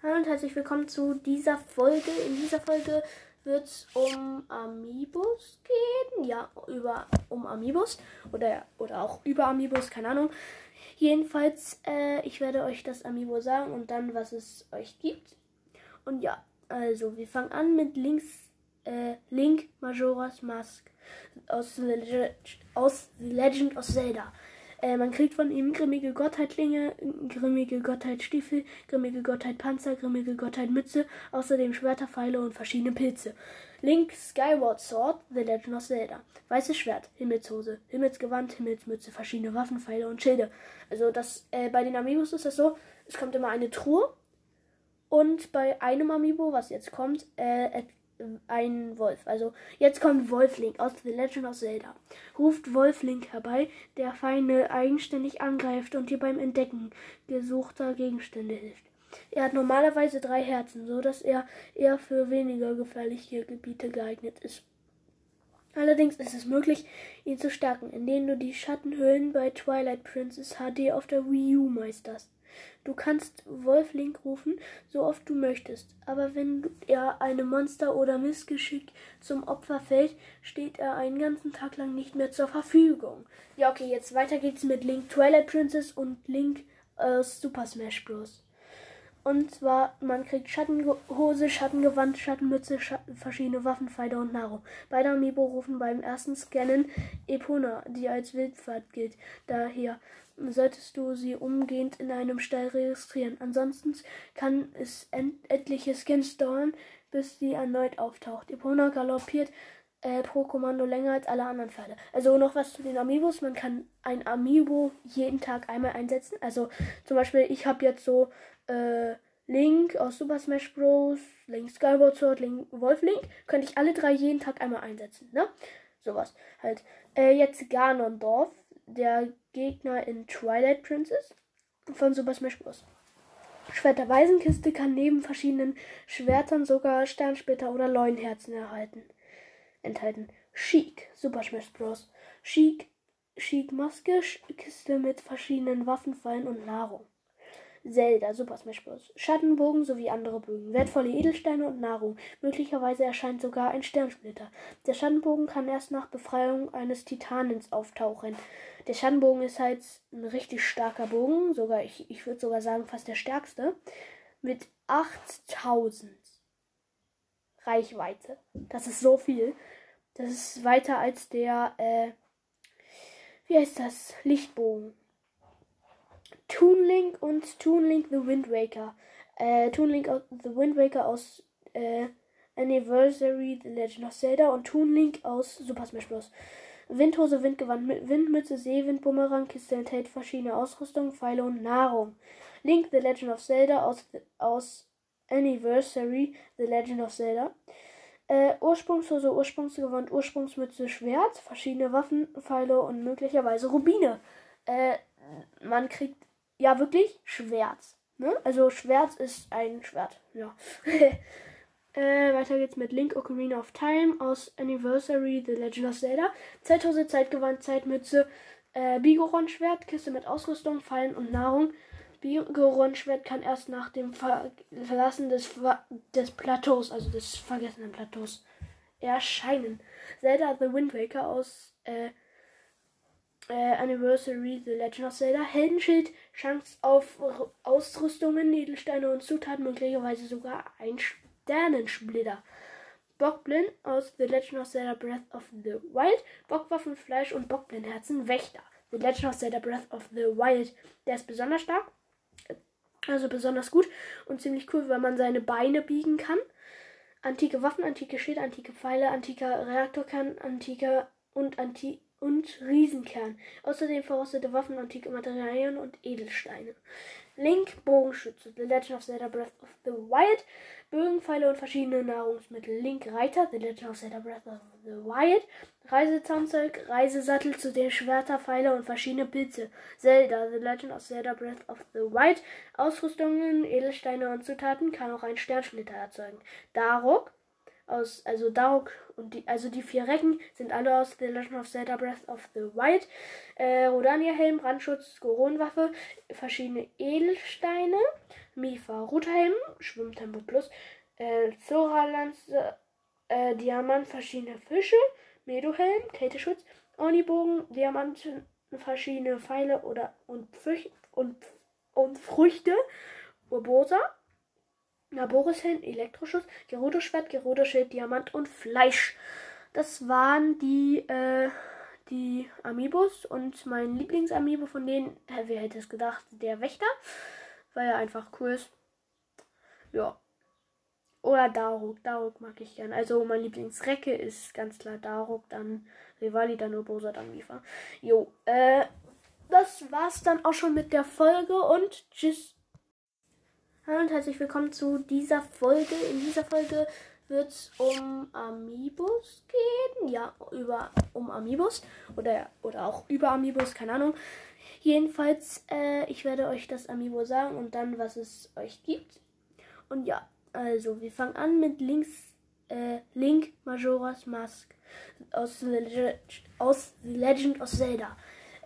Hallo und herzlich willkommen zu dieser Folge. In dieser Folge wird es um Amiibos gehen. Ja, über, um Amiibos oder, oder auch über Amiibos, keine Ahnung. Jedenfalls, äh, ich werde euch das Amiibo sagen und dann, was es euch gibt. Und ja, also wir fangen an mit Links, äh, Link Majora's Mask aus aus The Legend of Zelda. Äh, man kriegt von ihm grimmige Gottheitlinge, grimmige Gottheitstiefel, grimmige Gottheit Panzer, grimmige Gottheit Mütze, außerdem Schwerter, Pfeile und verschiedene Pilze. Link Skyward Sword, The Legend of Zelda. Weißes Schwert, Himmelshose, Himmelsgewand, Himmelsmütze, verschiedene Waffen, Pfeile und Schilde. Also das, äh, bei den Amiibos ist das so, es kommt immer eine Truhe und bei einem Amiibo, was jetzt kommt, äh, ein Wolf. Also jetzt kommt Wolflink aus The Legend of Zelda. Ruft Wolflink herbei, der Feinde eigenständig angreift und dir beim Entdecken gesuchter Gegenstände hilft. Er hat normalerweise drei Herzen, so dass er eher für weniger gefährliche Gebiete geeignet ist. Allerdings ist es möglich, ihn zu stärken, indem du die Schattenhöhlen bei Twilight Princess HD auf der Wii U meisterst. Du kannst Wolflink rufen, so oft du möchtest, aber wenn er einem Monster oder Missgeschick zum Opfer fällt, steht er einen ganzen Tag lang nicht mehr zur Verfügung. Ja, okay, jetzt weiter geht's mit Link Twilight Princess und Link äh, Super Smash Bros. Und zwar, man kriegt Schattenhose, Schattengewand, Schattenmütze, Schatten, verschiedene Waffen, Pfeile und Nahrung. Beide Amiibo rufen beim ersten Scannen Epona, die als Wildpfad gilt. Daher solltest du sie umgehend in einem Stall registrieren. Ansonsten kann es etliche Scans dauern, bis sie erneut auftaucht. Epona galoppiert äh, pro Kommando länger als alle anderen Pferde. Also noch was zu den Amiibos. Man kann ein Amiibo jeden Tag einmal einsetzen. Also zum Beispiel, ich habe jetzt so äh, Link aus Super Smash Bros., Link Skyward Sword, Link Wolf Link. Könnte ich alle drei jeden Tag einmal einsetzen. Ne? Sowas halt. Äh, jetzt Ganondorf der Gegner in Twilight Princess von Super Smash Bros. Schwert der Waisenkiste kann neben verschiedenen Schwertern sogar Sternsplitter oder Leuenherzen erhalten. Enthalten. Chic, Super Smash Bros. Chic, Chic Maske, Kiste mit verschiedenen Waffenfallen und Nahrung. Zelda, Super Smash Bros. Schattenbogen sowie andere Bögen, wertvolle Edelsteine und Nahrung. Möglicherweise erscheint sogar ein Sternsplitter. Der Schattenbogen kann erst nach Befreiung eines Titanens auftauchen. Der Schattenbogen ist halt ein richtig starker Bogen, sogar ich, ich würde sogar sagen fast der stärkste, mit 8000 Reichweite. Das ist so viel. Das ist weiter als der, äh, wie heißt das? Lichtbogen. Toon Link und Toon Link The Wind Waker. Äh, Toon Link The Wind Waker aus äh, Anniversary The Legend of Zelda und Toon Link aus Super Smash Bros. Windhose, Windgewand, Windmütze, Seewind, Kiste enthält verschiedene Ausrüstung, Pfeile und Nahrung. Link The Legend of Zelda aus, aus Anniversary The Legend of Zelda. Äh, Ursprungshose, Ursprungsgewand, Ursprungsmütze, Schwert, verschiedene Waffen, Pfeile und möglicherweise Rubine. Äh, man kriegt ja, wirklich Schwert. Ne? Also Schwert ist ein Schwert. Ja. äh, weiter geht's mit Link Ocarina of Time aus Anniversary The Legend of Zelda. Zeithose, Zeitgewand, Zeitmütze, äh, Bigoron-Schwert, Kiste mit Ausrüstung, Fallen und Nahrung. Bigoron-Schwert kann erst nach dem Ver Verlassen des, Ver des Plateaus, also des vergessenen Plateaus, erscheinen. Zelda The Wind Waker aus äh, äh, Anniversary The Legend of Zelda. Heldenschild, Chance auf Ausrüstungen, Edelsteine und Zutaten, möglicherweise sogar ein Sternensplitter. Bockblind aus The Legend of Zelda Breath of the Wild. Bockwaffen, Fleisch und Bockblindherzen. Wächter. The Legend of Zelda Breath of the Wild. Der ist besonders stark. Also besonders gut und ziemlich cool, weil man seine Beine biegen kann. Antike Waffen, antike Schilde, antike Pfeile, antiker Reaktorkern, antiker und anti und Riesenkern. Außerdem verrostete Waffen, antike Materialien und Edelsteine. Link, Bogenschütze, The Legend of Zelda Breath of the Wild, Bögenpfeile und verschiedene Nahrungsmittel. Link, Reiter, The Legend of Zelda Breath of the Wild, Reisezaunzeug, Reisesattel, zu den Schwerter, Pfeile und verschiedene Pilze. Zelda, The Legend of Zelda Breath of the Wild, Ausrüstungen, Edelsteine und Zutaten, kann auch ein Sternschnitter erzeugen. Daruk, aus, also Daruk und die, also die vier Recken sind alle aus The Legend of Zelda Breath of the Wild. Äh, Rodania-Helm, Brandschutz, Goron-Waffe, verschiedene Edelsteine, Mifa, Ruthelm, Schwimmtempo Plus, äh, Zora-Lanze, äh, Diamant, verschiedene Fische, Medo-Helm, Kälteschutz, Onibogen, Diamanten, verschiedene Pfeile oder und, Früch und, und Früchte, Urbosa, Laborishelm, Elektroschuss, Gerudo-Schwert, Gerudo-Schild, Diamant und Fleisch. Das waren die, äh, die Amiibos und mein Lieblingsamiibo von denen, äh, wer hätte es gedacht, der Wächter, weil er einfach cool ist. Ja. Oder Daruk. Daruk mag ich gern. Also mein Lieblingsrecke ist ganz klar Daruk, dann Rivali, dann Urbosa, dann Mifa. Jo, äh, das war's dann auch schon mit der Folge und tschüss. Hallo und herzlich willkommen zu dieser Folge. In dieser Folge wird es um Amiibos gehen. Ja, über um Amiibos oder, oder auch über Amiibos, keine Ahnung. Jedenfalls, äh, ich werde euch das Amiibo sagen und dann, was es euch gibt. Und ja, also wir fangen an mit Links, äh, Link Majora's Mask aus The aus The Legend of Zelda.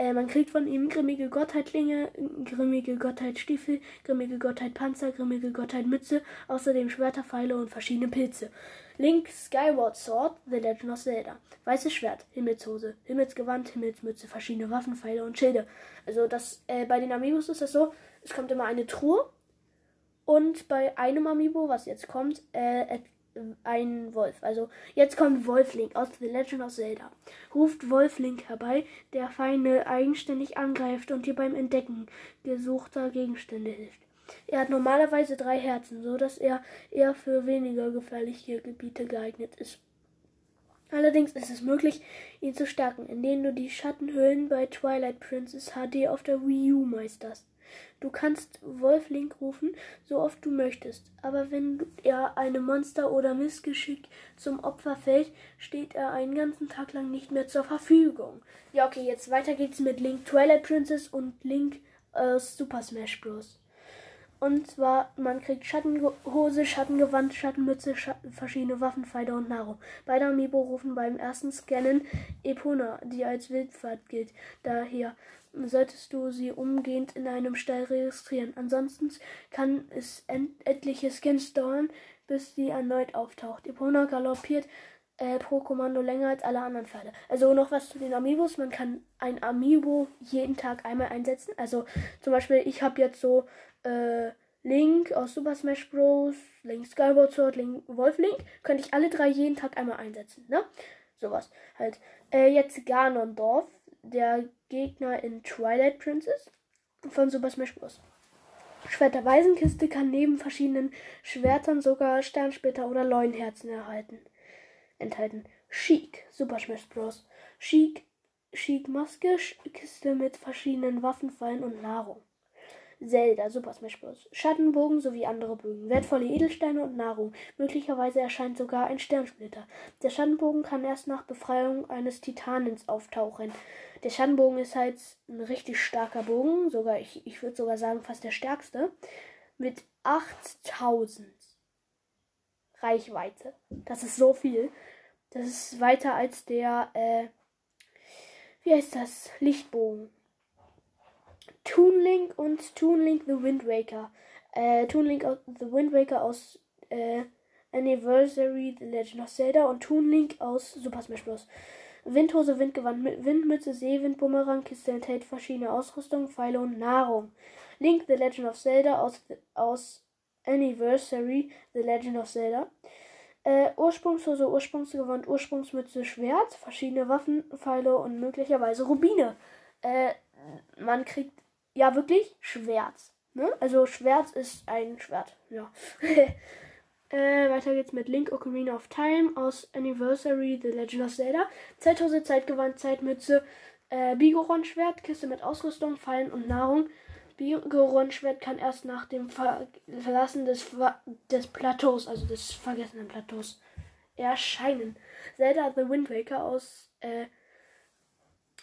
Äh, man kriegt von ihm grimmige Gottheitlinge, grimmige Gottheitstiefel, grimmige Gottheit Panzer, grimmige Gottheit Mütze, außerdem Schwerter, Pfeile und verschiedene Pilze. Link Skyward Sword, The Legend of Zelda. Weißes Schwert, Himmelshose, Himmelsgewand, Himmelsmütze, verschiedene Waffen, Pfeile und Schilde. Also das, äh, bei den Amiibos ist das so, es kommt immer eine Truhe und bei einem Amiibo, was jetzt kommt, äh, ein Wolf. Also jetzt kommt Wolflink aus The Legend of Zelda. Ruft Wolflink herbei, der Feinde eigenständig angreift und dir beim Entdecken gesuchter Gegenstände hilft. Er hat normalerweise drei Herzen, so dass er eher für weniger gefährliche Gebiete geeignet ist. Allerdings ist es möglich, ihn zu stärken, indem du die Schattenhöhlen bei Twilight Princess HD auf der Wii U meisterst. Du kannst Wolflink rufen, so oft du möchtest, aber wenn er einem Monster oder Missgeschick zum Opfer fällt, steht er einen ganzen Tag lang nicht mehr zur Verfügung. Ja, okay, jetzt weiter geht's mit Link Twilight Princess und Link aus Super Smash Bros. Und zwar, man kriegt Schattenhose, Schattengewand, Schattenmütze, Schatten, verschiedene Waffen, Pfeile und Nahrung. Beide Amiibo rufen beim ersten Scannen Epona, die als Wildpfad gilt. Daher solltest du sie umgehend in einem Stall registrieren. Ansonsten kann es etliche Scans dauern, bis sie erneut auftaucht. Epona galoppiert äh, pro Kommando länger als alle anderen Pferde. Also noch was zu den Amiibos. Man kann ein Amiibo jeden Tag einmal einsetzen. Also zum Beispiel, ich habe jetzt so äh, Link aus Super Smash Bros., Link Skyward Sword, Link Wolf Link. Könnte ich alle drei jeden Tag einmal einsetzen. Ne? Sowas halt. Äh, jetzt Ganondorf der Gegner in Twilight Princess von Super Smash Bros. Schwert der Waisenkiste kann neben verschiedenen Schwertern sogar Sternsplitter oder Leuenherzen erhalten. Enthalten. Chic, Super Smash Bros. Chic, Chic Maske, Kiste mit verschiedenen Waffenfallen und Nahrung. Zelda, Super Smash Bros. Schattenbogen sowie andere Bögen, wertvolle Edelsteine und Nahrung. Möglicherweise erscheint sogar ein Sternsplitter. Der Schattenbogen kann erst nach Befreiung eines Titanens auftauchen. Der Schattenbogen ist halt ein richtig starker Bogen, sogar ich, ich würde sogar sagen fast der stärkste, mit 8000 Reichweite. Das ist so viel. Das ist weiter als der, äh, wie heißt das? Lichtbogen. Toon Link und Toon Link The Wind Waker. Äh, Toon Link The Wind Waker aus äh, Anniversary The Legend of Zelda und Toon Link aus Super Smash Bros. Windhose, Windgewand, Windmütze, Seewind, Bumerang, Kiste enthält verschiedene Ausrüstung, Pfeile und Nahrung. Link The Legend of Zelda aus, aus Anniversary The Legend of Zelda. Äh, Ursprungshose, Ursprungsgewand, Ursprungsmütze, Schwert, verschiedene Waffen, Pfeile und möglicherweise Rubine. Äh, man kriegt ja, wirklich Schwert. Ne? Also Schwert ist ein Schwert. Ja. äh, weiter geht's mit Link Ocarina of Time aus Anniversary The Legend of Zelda. Zeithose, Zeitgewand, Zeitmütze, äh, Bigoron-Schwert, Kiste mit Ausrüstung, Fallen und Nahrung. Bigoron-Schwert kann erst nach dem Ver Verlassen des, des Plateaus, also des vergessenen Plateaus, erscheinen. Zelda The Wind Waker aus äh,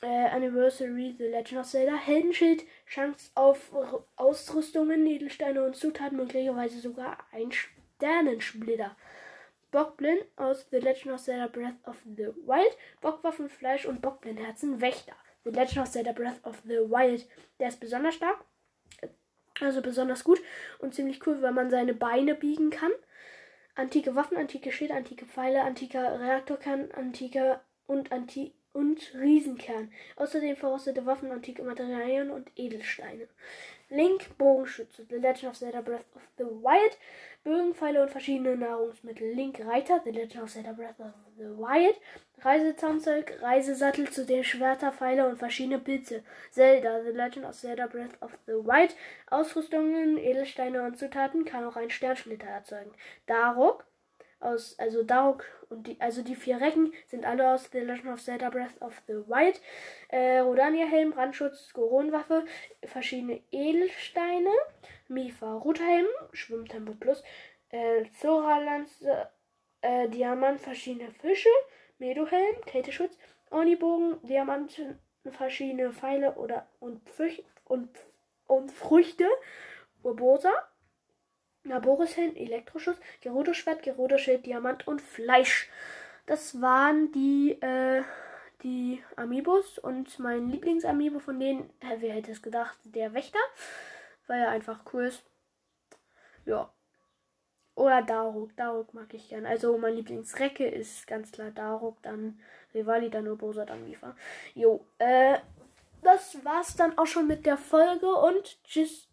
äh, Anniversary The Legend of Zelda Heldenschild, Chance auf Ausrüstungen, Edelsteine und Zutaten, möglicherweise sogar ein Sternensplitter. Bockblin aus The Legend of Zelda Breath of the Wild, Bockwaffenfleisch und Bockblindherzen Wächter. The Legend of Zelda Breath of the Wild. Der ist besonders stark, also besonders gut und ziemlich cool, weil man seine Beine biegen kann. Antike Waffen, antike Schilde, antike Pfeile, antiker Reaktorkern, antiker und anti und Riesenkern. Außerdem verrostete Waffen, antike Materialien und Edelsteine. Link, Bogenschütze, The Legend of Zelda Breath of the Wild, Bögen, Pfeile und verschiedene Nahrungsmittel. Link, Reiter, The Legend of Zelda Breath of the Wild, Reisezahnzeug, Reisesattel, zu den Schwerter, Pfeile und verschiedene Pilze. Zelda, The Legend of Zelda Breath of the Wild, Ausrüstungen, Edelsteine und Zutaten, kann auch ein Sternschlitter erzeugen. Daruk, aus, also Daug und die, also die vier Recken sind alle aus The Legend of Zelda Breath of the Wild. Äh, Rodania-Helm, Brandschutz, Goronwaffe, verschiedene Edelsteine, Mifa, Ruthelm, Schwimmtempo Plus, äh, Zora-Lanze, äh, Diamant, verschiedene Fische, Medohelm, Kälteschutz, Onibogen, Diamanten, verschiedene Pfeile oder und, Früch und, und Früchte, Urbosa, Laborishelm, Elektroschuss, Gerudo-Schwert, Gerudo-Schild, Diamant und Fleisch. Das waren die, äh, die Amiibos und mein Lieblingsamiibo von denen, äh, wer hätte es gedacht, der Wächter, weil er einfach cool ist. Ja. Oder Daruk. Daruk mag ich gern. Also mein Lieblingsrecke ist ganz klar Daruk, dann Rivali, dann Urbosa, dann Mifa. Jo, äh, das war's dann auch schon mit der Folge und tschüss.